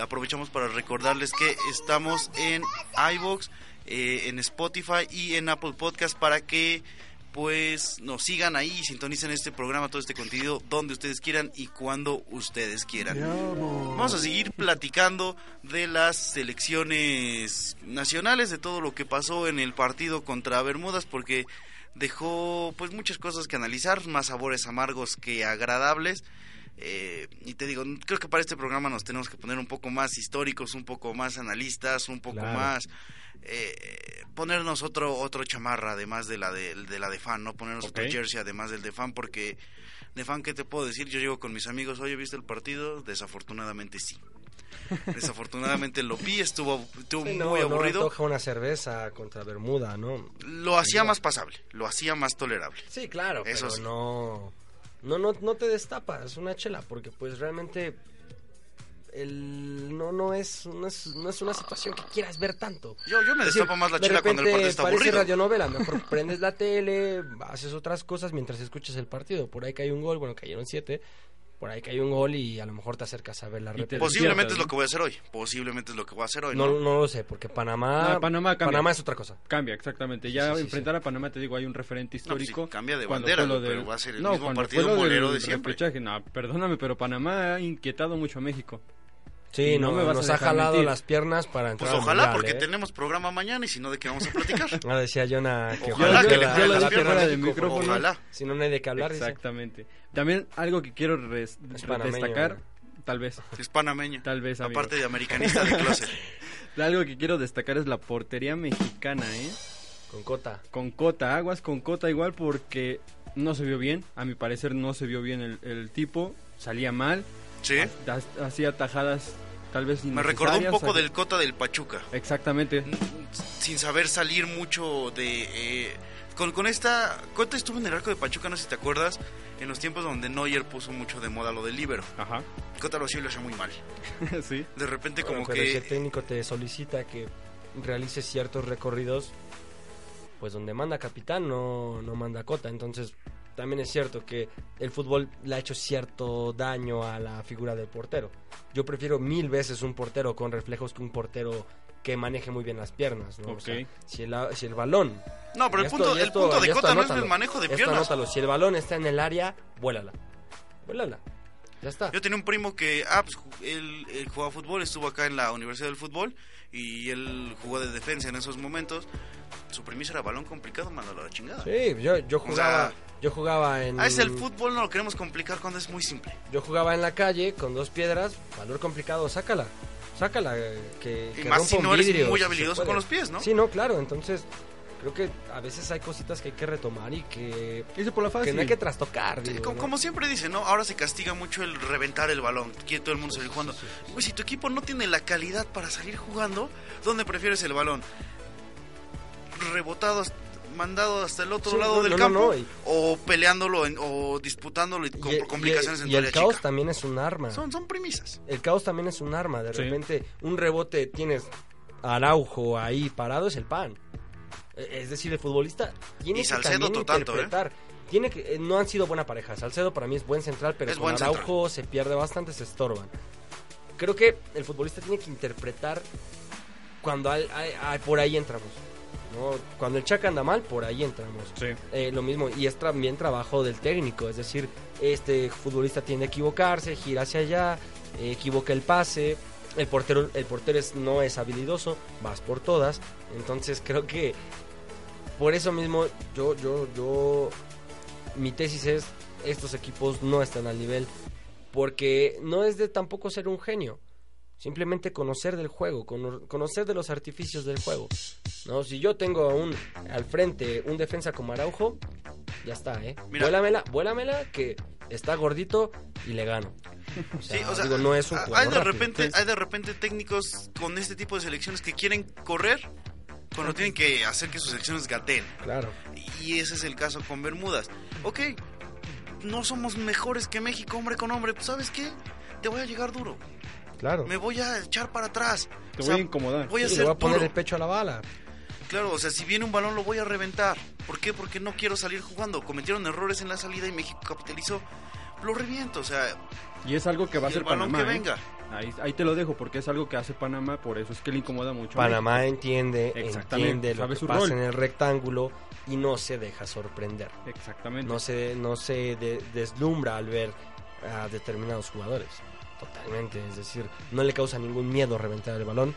aprovechamos para recordarles que estamos en iVoox, eh, en Spotify y en Apple Podcast para que pues nos sigan ahí y sintonicen este programa, todo este contenido donde ustedes quieran y cuando ustedes quieran. Vamos a seguir platicando de las selecciones nacionales, de todo lo que pasó en el partido contra Bermudas, porque dejó pues muchas cosas que analizar, más sabores amargos que agradables. Eh, y te digo, creo que para este programa nos tenemos que poner un poco más históricos, un poco más analistas, un poco Claro. más eh, ponernos otro otro chamarra además de la de, de la de fan, no ponernos otro Ok. jersey además del de fan porque de fan qué te puedo decir, yo llego con mis amigos, "Oye, ¿viste el partido?" Desafortunadamente sí. Desafortunadamente lo vi, estuvo, estuvo Sí, no, muy no aburrido. antoja una cerveza contra Bermuda, ¿no? lo hacía más pasable, lo hacía más tolerable. Sí, claro, Eso pero sí. no, no, no, no te destapas una chela, porque pues realmente el, no, no, es, no, es, no es una situación que quieras ver tanto. Yo, yo me decir, destapo más la de chela cuando el partido está parece aburrido. radionovela, mejor prendes la tele, haces otras cosas mientras escuchas el partido. Por ahí cae un gol, bueno, cayeron siete, por ahí cae un gol y a lo mejor te acercas a ver la repetición. Posiblemente es lo que voy a hacer hoy. Posiblemente es lo que voy a hacer hoy. No, ¿no? no lo sé, porque Panamá, No, Panamá cambia. es otra cosa. Cambia, exactamente. Ya Sí, sí, sí, enfrentar a Panamá, te digo, hay un referente No, pues sí, histórico. cambia de Cuando bandera, güey, pero del- va a ser el no, mismo partido del de siempre. No, perdóname, pero Panamá ha inquietado mucho a México. Sí, no no, me vas a nos ha jalado mentir. las piernas para entrar Pues al ojalá, Mundial, porque ¿eh? tenemos programa mañana y si no, ¿de qué vamos a platicar? Ahora decía Jonah que Ojalá que yo- le yo jalen lo las dije piernas. fuera de México, micrófono. Ojalá. Si no, no hay de qué hablar. dice. Exactamente. También algo que quiero res- Es panameño, destacar, ¿no? tal vez, Es panameño. tal vez, amigo. Aparte de americanista de closet. Algo que quiero destacar es la portería mexicana, ¿eh? Con Cota. Con Cota, aguas con Cota igual porque no se vio bien, a mi parecer no se vio bien el, el tipo, salía mal, Sí. ha- hacía tajadas tal vez Me recordó un poco del Cota del Pachuca. Exactamente, Sin saber salir mucho de... eh, con, con esta... Cota estuvo en el arco de Pachuca, no sé si te acuerdas, en los tiempos donde Neuer puso mucho de moda lo del libero. ajá, Cota lo hacía y lo hacía muy mal. sí, De repente Bueno, como si el que... técnico te solicita que realices ciertos recorridos, pues donde manda capitán no, no manda Cota. Entonces, también es cierto que el fútbol le ha hecho cierto daño a la figura del portero. Yo prefiero mil veces un portero con reflejos que un portero que maneje muy bien las piernas. ¿no? O Ok. sea, si, el, si el balón No, pero el esto- punto, el punto de esto Cota no es el manejo de Esto piernas. anótalo, si el balón está en el área, vuélala. Vuélala. Ya está. Yo tenía un primo que, ah, pues él, él jugaba fútbol, estuvo acá en la Universidad del Fútbol y él jugó de defensa en esos momentos. Su premisa era balón complicado, mándalo a la chingada. Sí, yo, yo O jugaba, sea, yo jugaba en Ah, es el fútbol, no lo queremos complicar cuando es muy simple. yo jugaba en la calle con dos piedras, valor complicado, sácala. Sácala eh, que, Y que más rompa si un no eres vidrio, muy se habilidoso con los pies, ¿no? Sí, no, claro, entonces creo que a veces hay cositas que hay que retomar y que, por la que fácil, no hay que trastocar. Sí, digo, como, ¿no? como siempre dicen, ¿no? Ahora se castiga mucho el reventar el balón. Quiere todo el mundo salir jugando. sí, sí. Güey, si tu equipo no tiene la calidad para salir jugando, ¿dónde prefieres el balón? Rebotado, mandado hasta el otro Sí, lado no, del no, campo no, y- o peleándolo en- o disputándolo y con Y- y- complicaciones en y tu el caos chica. también es un arma. Son, son premisas. El caos también es un arma. De Sí. repente, un rebote tienes Araujo ahí parado, es el pan. E- Es decir, el futbolista tiene Y que Salcedo también to tanto, interpretar. Tiene que, eh, no han sido buena pareja. Salcedo para mí es buen central, pero Es con buen Araujo se pierde bastante, se estorban. Creo que el futbolista tiene que interpretar cuando hay- hay- hay- por ahí entramos. ¿No? Cuando el Chaca anda mal, por ahí entramos. Sí. Eh, lo mismo, y es también trabajo del técnico, es decir, este futbolista tiende a equivocarse, gira hacia allá, eh, equivoca el pase, el portero, el portero es- no es habilidoso, vas por todas, entonces creo que por eso mismo yo, yo, yo, mi tesis es, estos equipos no están al nivel, porque no es de tampoco ser un genio, simplemente conocer del juego, cono- conocer de los artificios del juego. ¿no? Si yo tengo un, al frente un defensa como Araujo, ya está, ¿eh? Mira. Vuélamela, vuélamela, que está gordito y le gano. O sea, Sí, o sea, digo, no es un hay de rápido. repente, Entonces, hay de repente técnicos con este tipo de selecciones que quieren correr cuando tienen que hacer que sus selecciones gateen. Claro. Y ese es el caso con Bermudas. Ok, no somos mejores que México, hombre con hombre. Pues, ¿sabes qué? Te voy a llegar duro. Claro. Me voy a echar para atrás. Te O voy sea, a incomodar. Voy a Sí, le ser voy a poner duro. el pecho a la bala. Claro, o sea, si viene un balón lo voy a reventar. ¿Por qué? Porque no quiero salir jugando. Cometieron errores en la salida y México capitalizó. Lo reviento, o sea, Y es algo que va a hacer el balón Panamá. que ¿eh? venga. Ahí, ahí te lo dejo porque es algo que hace Panamá, por eso es que le incomoda mucho. a Panamá entiende, entiende lo que su pasa rol. en el rectángulo y no se deja sorprender. Exactamente. No se, no se de- deslumbra al ver a determinados jugadores. Totalmente, es decir, no le causa ningún miedo reventar el balón.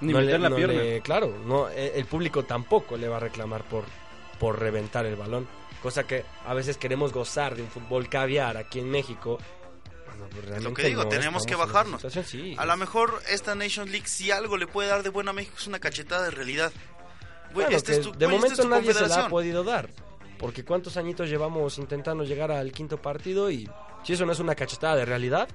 Ni no meter le- la no pierna. le- claro, no, eh, el público tampoco le va a reclamar por, por reventar el balón. Cosa que a veces queremos gozar de un fútbol caviar aquí en México. Bueno, pues Es lo que digo, no tenemos que bajarnos. sí. A lo mejor esta Nation League, si algo le puede dar de buena a México, es una cachetada de realidad. Bueno, este es tu- de esta momento es nadie se la ha podido dar. Porque cuántos añitos llevamos intentando llegar al quinto partido y si eso no es una cachetada de realidad,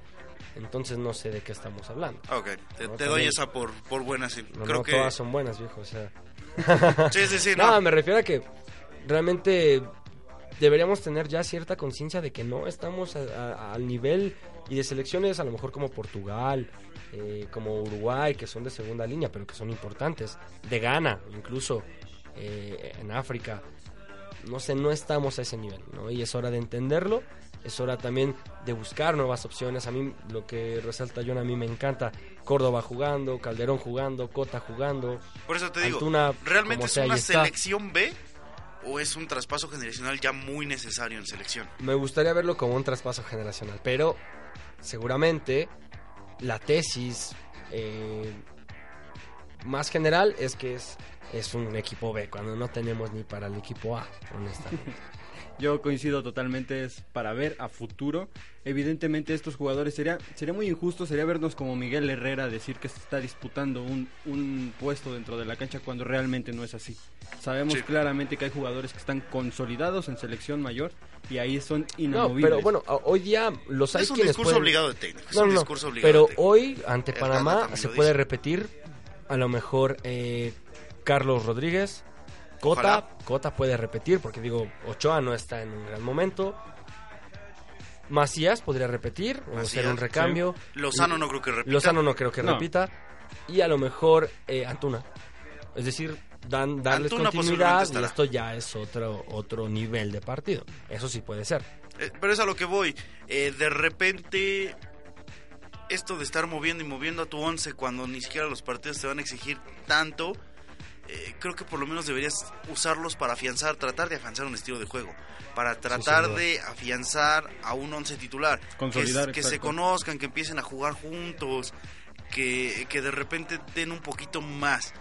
entonces no sé de qué estamos hablando. Ok, te, No, te doy también. esa por, por buena, sí. No, Creo no, que... todas son buenas, viejo. O sea, Sí, sí, sí, no, me refiero a que realmente deberíamos tener ya cierta conciencia de que no estamos al nivel y de selecciones a lo mejor como Portugal, eh, como Uruguay, que son de segunda línea, pero que son importantes, de Ghana incluso, eh, en África. No sé, no estamos a ese nivel, ¿no? Y es hora de entenderlo, es hora también de buscar nuevas opciones. A mí lo que resalta John, a mí me encanta. Córdoba jugando, Calderón jugando, Cota jugando. Por eso te digo, Antuna, ¿realmente es sea, una está. selección B o es un traspaso generacional ya muy necesario en selección? Me gustaría verlo como un traspaso generacional, pero seguramente la tesis eh, más general es que es, es un equipo B, cuando no tenemos ni para el equipo A, honestamente. Yo coincido totalmente, es para ver a futuro. Evidentemente estos jugadores sería sería muy injusto, sería vernos como Miguel Herrera decir que se está disputando un, un puesto dentro de la cancha cuando realmente no es así. Sabemos Sí. claramente que hay jugadores que están consolidados en selección mayor y ahí son No, inamovibles. pero bueno, a- hoy día los hay es un quienes discurso pueden- obligado de técnico. Es No, un no, no, discurso obligado pero de técnico. hoy ante Panamá se puede dice. repetir a lo mejor eh, Carlos Rodríguez, Cota, Ojalá. Cota puede repetir porque digo Ochoa no está en un gran momento. Macías podría repetir o Macías, hacer un recambio. Lozano no creo que repita. Lozano no creo que No. repita y a lo mejor eh, Antuna. Es decir, dan, darles Antuna continuidad y esto ya es otro otro nivel de partido. Eso sí puede ser. Eh, pero es a lo que voy. Eh, de repente, esto de estar moviendo y moviendo a tu once cuando ni siquiera los partidos te van a exigir tanto, eh, creo que por lo menos deberías usarlos para afianzar, tratar de afianzar un estilo de juego. Para tratar de afianzar a un once titular. Consolidar, que, que se conozcan, que empiecen a jugar juntos, que, que de repente den un poquito más.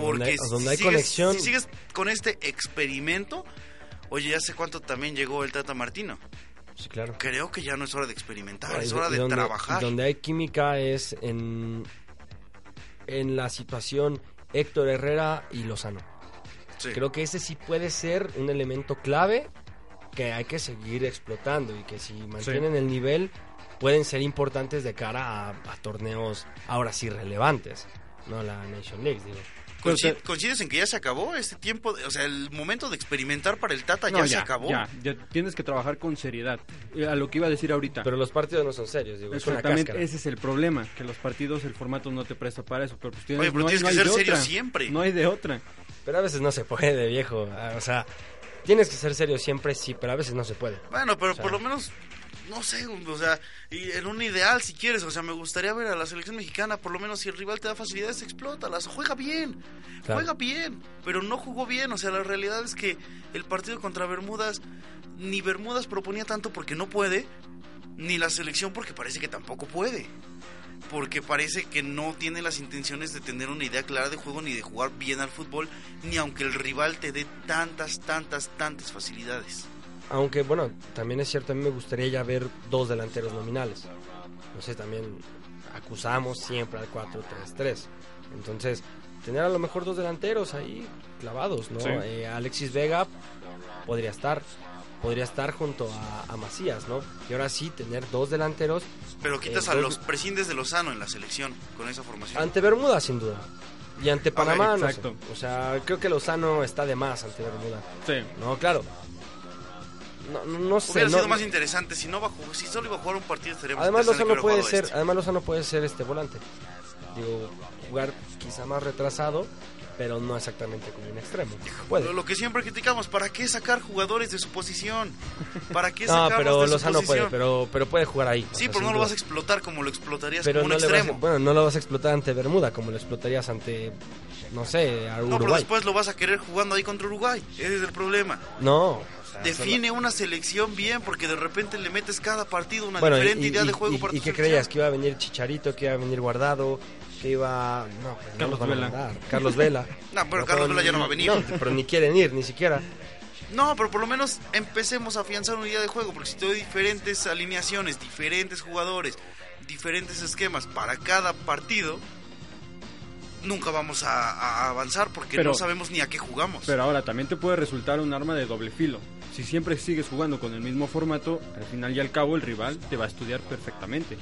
Porque donde hay, si hay sigues- conexión, Si sigues con este experimento, oye, ya sé cuánto también llegó el Tata Martino. sí, claro. Creo que ya no es hora de experimentar, es hora de donde, trabajar. Donde hay química es en, en la situación Héctor Herrera y Lozano. Sí. Creo que ese sí puede ser un elemento clave que hay que seguir explotando y que si mantienen el nivel pueden ser importantes de cara a, a torneos ahora sí relevantes, no la Nation League, digo. Pero Coincid- te- ¿Coincides en que ya se acabó este tiempo? de- o sea, el momento de experimentar para el Tata No, ya, se acabó. Ya, ya tienes que trabajar con seriedad. Y A lo que iba a decir ahorita. Pero los partidos no son serios, digo, es una Exactamente, cáscara. ese es el problema, que los partidos, el formato no te presta para eso. Pero pues tienes, Oye, pero no hay- tienes no que hay ser serio otra. siempre. No hay de otra. Pero a veces no se puede, viejo. Ah, O sea, tienes que ser serio siempre, sí, pero a veces no se puede. Bueno, pero O sea- por lo menos, no sé, o sea, y en un ideal si quieres, o sea, me gustaría ver a la selección mexicana, por lo menos si el rival te da facilidades, explótalas, juega bien, Claro. juega bien, pero no jugó bien, o sea, la realidad es que el partido contra Bermudas, ni Bermudas proponía tanto porque no puede, ni la selección porque parece que tampoco puede. Porque parece que no tiene las intenciones de tener una idea clara de juego ni de jugar bien al fútbol, ni aunque el rival te dé tantas, tantas, tantas facilidades. Aunque, bueno, también es cierto, a mí me gustaría ya ver dos delanteros nominales. No sé, también acusamos siempre al 4-3-3. Entonces, tener a lo mejor dos delanteros ahí clavados, ¿no? Sí. Eh, Alexis Vega podría estar, podría estar junto a, a Macías, ¿no? Y ahora sí, tener dos delanteros Pero quitas Eh, a dos- los prescindes de Lozano en la selección con esa formación. ante Bermuda, sin duda. Y ante Panamá, no sé. O sea, creo que Lozano está de más ante Bermuda. Sí. No, claro. No, no, no sé. Hubiera no- sido más interesante si no va a jugar, si solo iba a jugar un partido estaríamos Además Lozano puede ser, este. además Lozano puede ser este volante. Digo, jugar quizá más retrasado, pero no exactamente como un extremo. Puede. Lo, que siempre criticamos, ¿para qué sacar jugadores de su posición? ¿Para qué No, sacarlos pero de su Lozano puede, pero pero puede jugar ahí. Sí, pero no lo vas a explotar como lo explotarías pero como un no a- extremo. bueno, no lo vas a explotar ante Bermuda como lo explotarías ante no sé, a no, pero Uruguay. después lo vas a querer jugando ahí contra Uruguay. Ese es el problema. No, Define una selección bien porque de repente le metes cada partido una Bueno, diferente y, idea y- de juego y- para y qué selección. creías? ¿Que iba a venir Chicharito? ¿Que iba a venir Guardado? ¿Que iba...? No, pues no Carlos a Vela. mandar. Carlos Vela. No, pero Carlos Vela ya no va a venir. No, pero ni quieren ir, ni siquiera. No, pero por lo menos empecemos a afianzar una idea de juego, porque si te doy diferentes alineaciones, diferentes jugadores, diferentes esquemas para cada partido, nunca vamos a, a avanzar porque Pero- no sabemos ni a qué jugamos. Pero ahora también te puede resultar un arma de doble filo. Si siempre sigues jugando con el mismo formato, al final y al cabo el rival te va a estudiar perfectamente.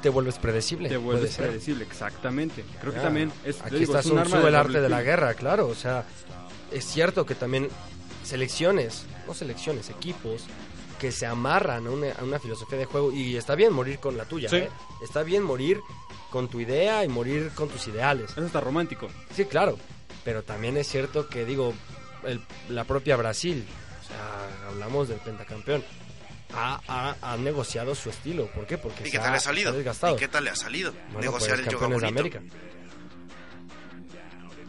Te vuelves predecible. Te vuelves predecible, exactamente. Creo que también es, Aquí digo, está es un arma Tzu, de el arte de la guerra, claro. O sea, es cierto que también selecciones, no selecciones, equipos que se amarran a una, a una filosofía de juego y está bien morir con la tuya. Sí. ¿eh? Está bien morir con tu idea y morir con tus ideales. Eso está romántico. Sí, claro. Pero también es cierto que, digo, el- la propia Brasil, o sea, hablamos del pentacampeón, ha, ha- ha negociado su estilo. ¿Por qué? Porque ¿Y qué tal le ha salido? desgastado. ¿Y qué tal le ha salido? Bueno, Negociar pues, el yoga campeones de. América.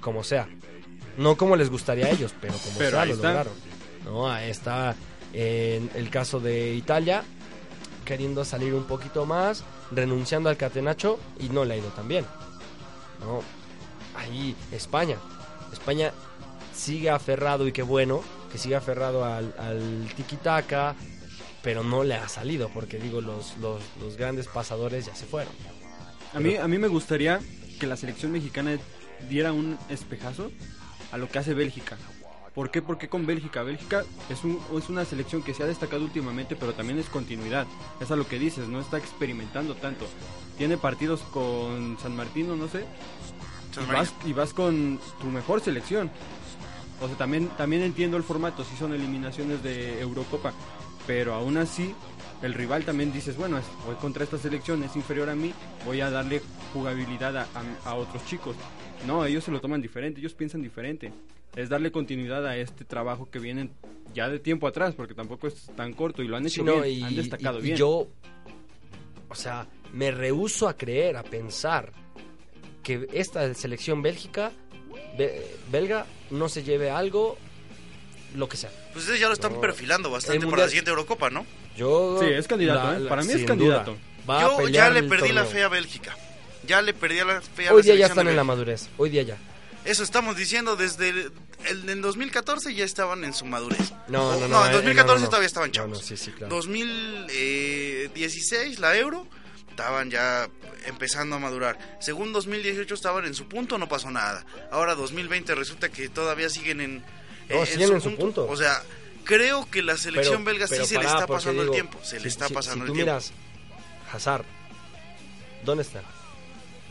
Como sea. No como les gustaría a ellos, pero como Pero sea ahí lo está. lograron. No, ahí está en el caso de Italia, queriendo salir un poquito más, renunciando al catenacho y no le ha ido tan bien. No, ahí España. España sigue aferrado y qué bueno que sigue aferrado al, al tiki-taka, pero no le ha salido porque digo, los, los, los grandes pasadores ya se fueron. A mí, a mí me gustaría que la selección mexicana diera un espejazo a lo que hace Bélgica. ¿Por qué? Porque con Bélgica, Bélgica es, un, es una selección que se ha destacado últimamente, pero también es continuidad. Es a lo que dices, no está experimentando tanto. Tiene partidos con San Martino, no sé, y vas, y vas con tu mejor selección. O sea, también, también entiendo el formato, si son eliminaciones de Eurocopa, pero aún así el rival también dices, bueno, es- voy contra esta selección, es inferior a mí, voy a darle jugabilidad a, a- a otros chicos. No, ellos se lo toman diferente, ellos piensan diferente. Es darle continuidad a este trabajo que vienen ya de tiempo atrás, porque tampoco es tan corto y lo han hecho Sí, no, bien, y, han destacado y- y bien. yo, o sea, me rehuso a creer, a pensar que esta selección bélgica, be- belga, no se lleve algo, lo que sea. Pues ustedes ya lo están No. perfilando bastante para la siguiente Eurocopa, ¿no? Yo, Sí, es candidato, ¿eh? Para mí es candidato. Yo ya le perdí la fe a Bélgica. Ya le perdí la fe a Hoy la día ya están en la madurez, hoy día ya. Eso estamos diciendo desde el, el- en 2014 ya estaban en su madurez. No, no, no. en eh, 2014 no, no, no. todavía estaban No, chavos. no, sí, sí, claro. 2016 la Euro estaban ya empezando a madurar. Según 2018 estaban en su punto, no pasó nada. Ahora 2020 resulta que todavía siguen en, No, eh, siguen en su punto. O sea, creo que la selección Pero- belga sí se le está pasando digo, el tiempo. Se le está si- pasando si el tú tiempo. miras Hazard, ¿dónde está?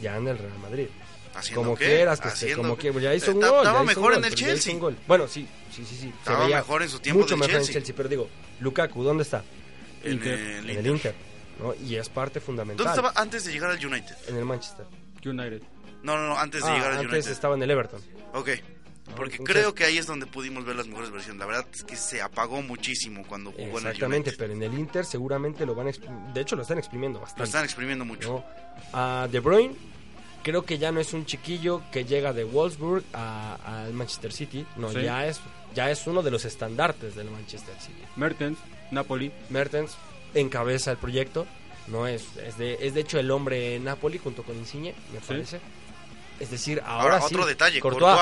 Ya en el Real Madrid. ¿Haciendo como qué? quieras que esté, Haciendo- como que ya hizo un Estaba- gol. mejor en el Chelsea. Bueno, sí, sí, sí, sí. Estaba mejor en su tiempo Mucho del mejor en Chelsea. Chelsea, pero digo, Lukaku, ¿dónde está? En Inter. el En el Inter. ¿No? Y es parte fundamental. ¿Dónde estaba antes de llegar al United? En el Manchester. United. No, no, no, antes de Ah, llegar al antes United. estaba en el Everton. Ok. Porque entonces- creo que ahí es donde pudimos ver las mejores versiones. La verdad es que se apagó muchísimo cuando jugó en el Exactamente, pero en el Inter seguramente lo van a De hecho, lo están exprimiendo Lo bastante. están exprimiendo mucho. ¿no? A De Bruyne, creo que ya no es un chiquillo que llega de Wolfsburg a- al Manchester City. No, Sí. ya, es, ya es uno de los estandartes del Manchester City. Mertens, Napoli. Mertens encabeza el proyecto. No es, es, de, es de hecho el hombre en Napoli junto con Insigne, me Sí. parece. Es decir, ahora, Ahora, sí, otro detalle, Courtois.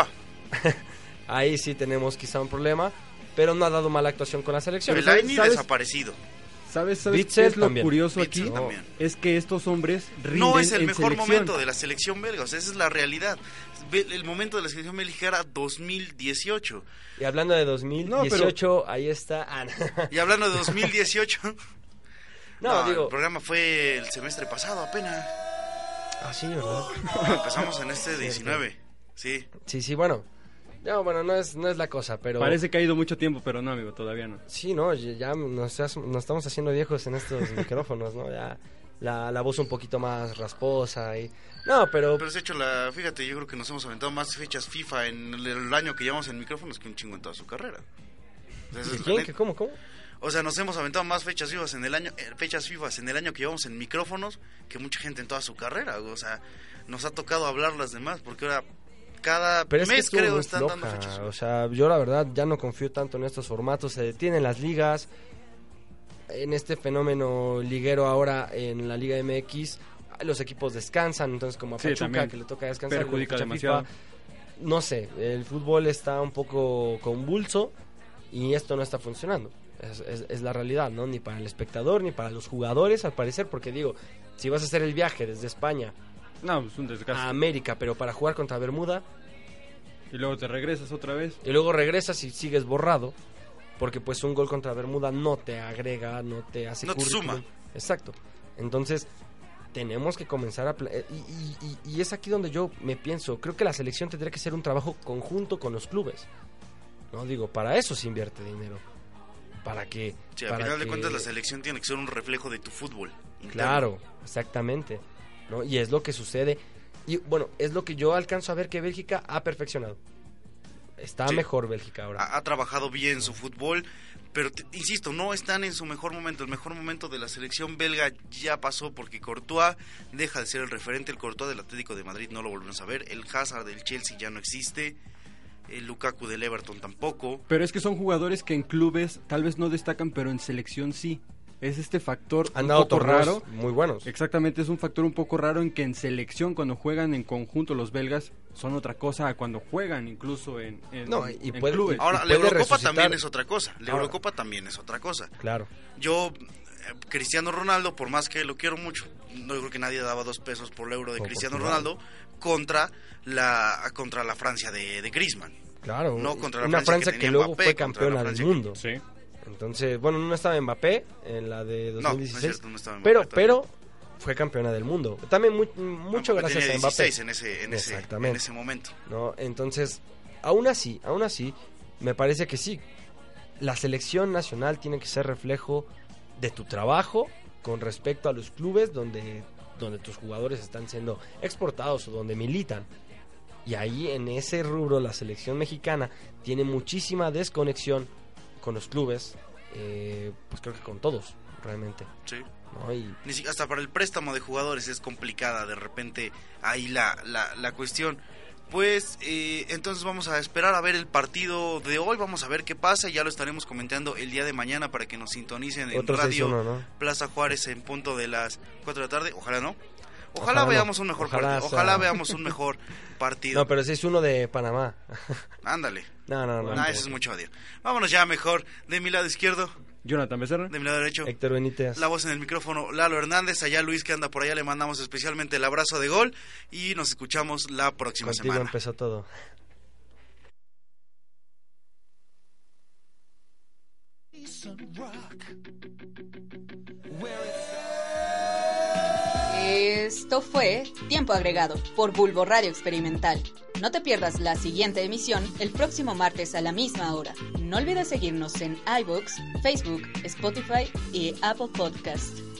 Courtois. Ahí sí tenemos quizá un problema, pero no ha dado mala actuación con la selección. Pero Fellaini ¿sabes? desaparecido. ¿Sabes, sabes qué es lo también. curioso Witzel aquí? también. Es que estos hombres rinden No es el en mejor selección. momento de la selección belga, o sea, esa es la realidad. El momento de la selección belga era 2018. Y hablando de 2018, ahí está. No. Y hablando de 2018, No, digo. el programa fue el semestre pasado apenas. Ah, sí, ¿verdad? Empezamos en este 19. Sí. Sí, sí, bueno. No, bueno, no es, no es la cosa, pero. Parece que ha ido mucho tiempo, pero no, amigo, todavía no. Sí, no, ya nos, has- nos estamos haciendo viejos en estos micrófonos, ¿no? Ya la, la voz un poquito más rasposa y... No, pero... Pero se ha hecho la. Fíjate, yo creo que nos hemos aventado más fechas FIFA en el, el año que llevamos en micrófonos que un chingo en toda su carrera. O sea, esa es la ¿Quién? ¿Cómo? ¿Cómo? O sea, nos hemos aventado más fechas FIFA en el año, eh, fechas FIFA en el año que llevamos en micrófonos que mucha gente en toda su carrera. O sea, nos ha tocado hablar las demás porque ahora cada Pero es que mes creo están dando fechas. O sea, yo la verdad ya no confío tanto en estos formatos. Se detienen las ligas. En este fenómeno liguero ahora en la Liga MX, los equipos descansan. Entonces, como a Sí, Pachuca, que le toca descansar, Perjudica demasiado. no sé, el fútbol está un poco convulso y esto no está funcionando. Es, es- es la realidad, ¿no? Ni para el espectador, ni para los jugadores, al parecer, porque digo, si vas a hacer el viaje desde España No, es un desgaste. a América, pero para jugar contra Bermuda, Y luego te regresas otra vez. y luego regresas y sigues borrado, porque pues un gol contra Bermuda no te agrega, no te hace No te suma. Exacto. Entonces, tenemos que comenzar a... pla- eh, Y, y- y- y es aquí donde yo me pienso, creo que la selección tendría que ser un trabajo conjunto con los clubes. No digo, para eso se invierte dinero. Para que... Sí, al final de que- cuentas la selección tiene que ser un reflejo de tu fútbol. interno. Claro, exactamente. ¿no? Y es lo que sucede. Y bueno, es lo que yo alcanzo a ver que Bélgica ha perfeccionado. Está Sí. mejor Bélgica ahora. Ha, ha trabajado bien su fútbol, pero te- insisto, no están en su mejor momento. El mejor momento de la selección belga ya pasó porque Courtois deja de ser el referente. El Courtois del Atlético de Madrid no lo volvemos a ver. El Hazard del Chelsea ya no existe. El Lukaku del Everton tampoco. Pero es que son jugadores que en clubes tal vez no destacan, pero en selección sí. Es este factor Han un dado poco raro. muy buenos. Exactamente, es un factor un poco raro en que en selección, cuando juegan en conjunto los belgas, son otra cosa a cuando juegan incluso en, en- No, y en puede- clubes. Ahora, Y la Eurocopa resucitar. también es otra cosa. La Ahora. Eurocopa también es otra cosa. Claro. Yo, eh, Cristiano Ronaldo, por más que lo quiero mucho, no creo que nadie daba dos pesos por el euro de Por Cristiano Portugal. Ronaldo contra la contra la Francia de, de Griezmann. Claro. No contra la Una Francia Francia que luego Mbappé, fue campeona del que- mundo. Sí. Entonces, bueno, no estaba Mbappé en la de No, no es 2016. cierto, no estaba Mbappé pero, también. pero fue campeona del mundo. También mu- mucho Mbappé gracias tenía a Mbappé. 16 en ese, en, ese, Exactamente. en ese momento. ¿no? Entonces, aún así, aún así, me parece que sí. La selección nacional tiene que ser reflejo de tu trabajo con respecto a los clubes donde, donde tus jugadores están siendo exportados o donde militan. Y ahí en ese rubro la selección mexicana tiene muchísima desconexión con los clubes, eh, pues creo que con todos, realmente. Sí. ¿no? Y hasta para el préstamo de jugadores es complicada de repente ahí la, la, la cuestión. Pues eh, entonces vamos a esperar a ver el partido de hoy, vamos a ver qué pasa, ya lo estaremos comentando el día de mañana para que nos sintonicen en otro radio 6-1, ¿no? Plaza Juárez en punto de las 4 de la tarde, ojalá no. Ojalá, Ojalá no. veamos un mejor Ojalá partido, sea- ojalá veamos un mejor partido. No, pero ese es uno de Panamá. Ándale. No, no, no. Nah, eso es mucho odio. Vámonos ya mejor de mi lado izquierdo, Jonathan Becerra. de mi lado derecho. Héctor Benítez. La voz en el micrófono, Lalo Hernández, allá Luis que anda por allá, le mandamos especialmente el abrazo de gol y nos escuchamos la próxima Contigo semana. empezó todo. Esto Esto fue Tiempo Agregado por Bulbo Radio Experimental. No te pierdas la siguiente emisión el próximo martes a la misma hora. No olvides seguirnos en iBooks, Facebook, Spotify y Apple Podcast.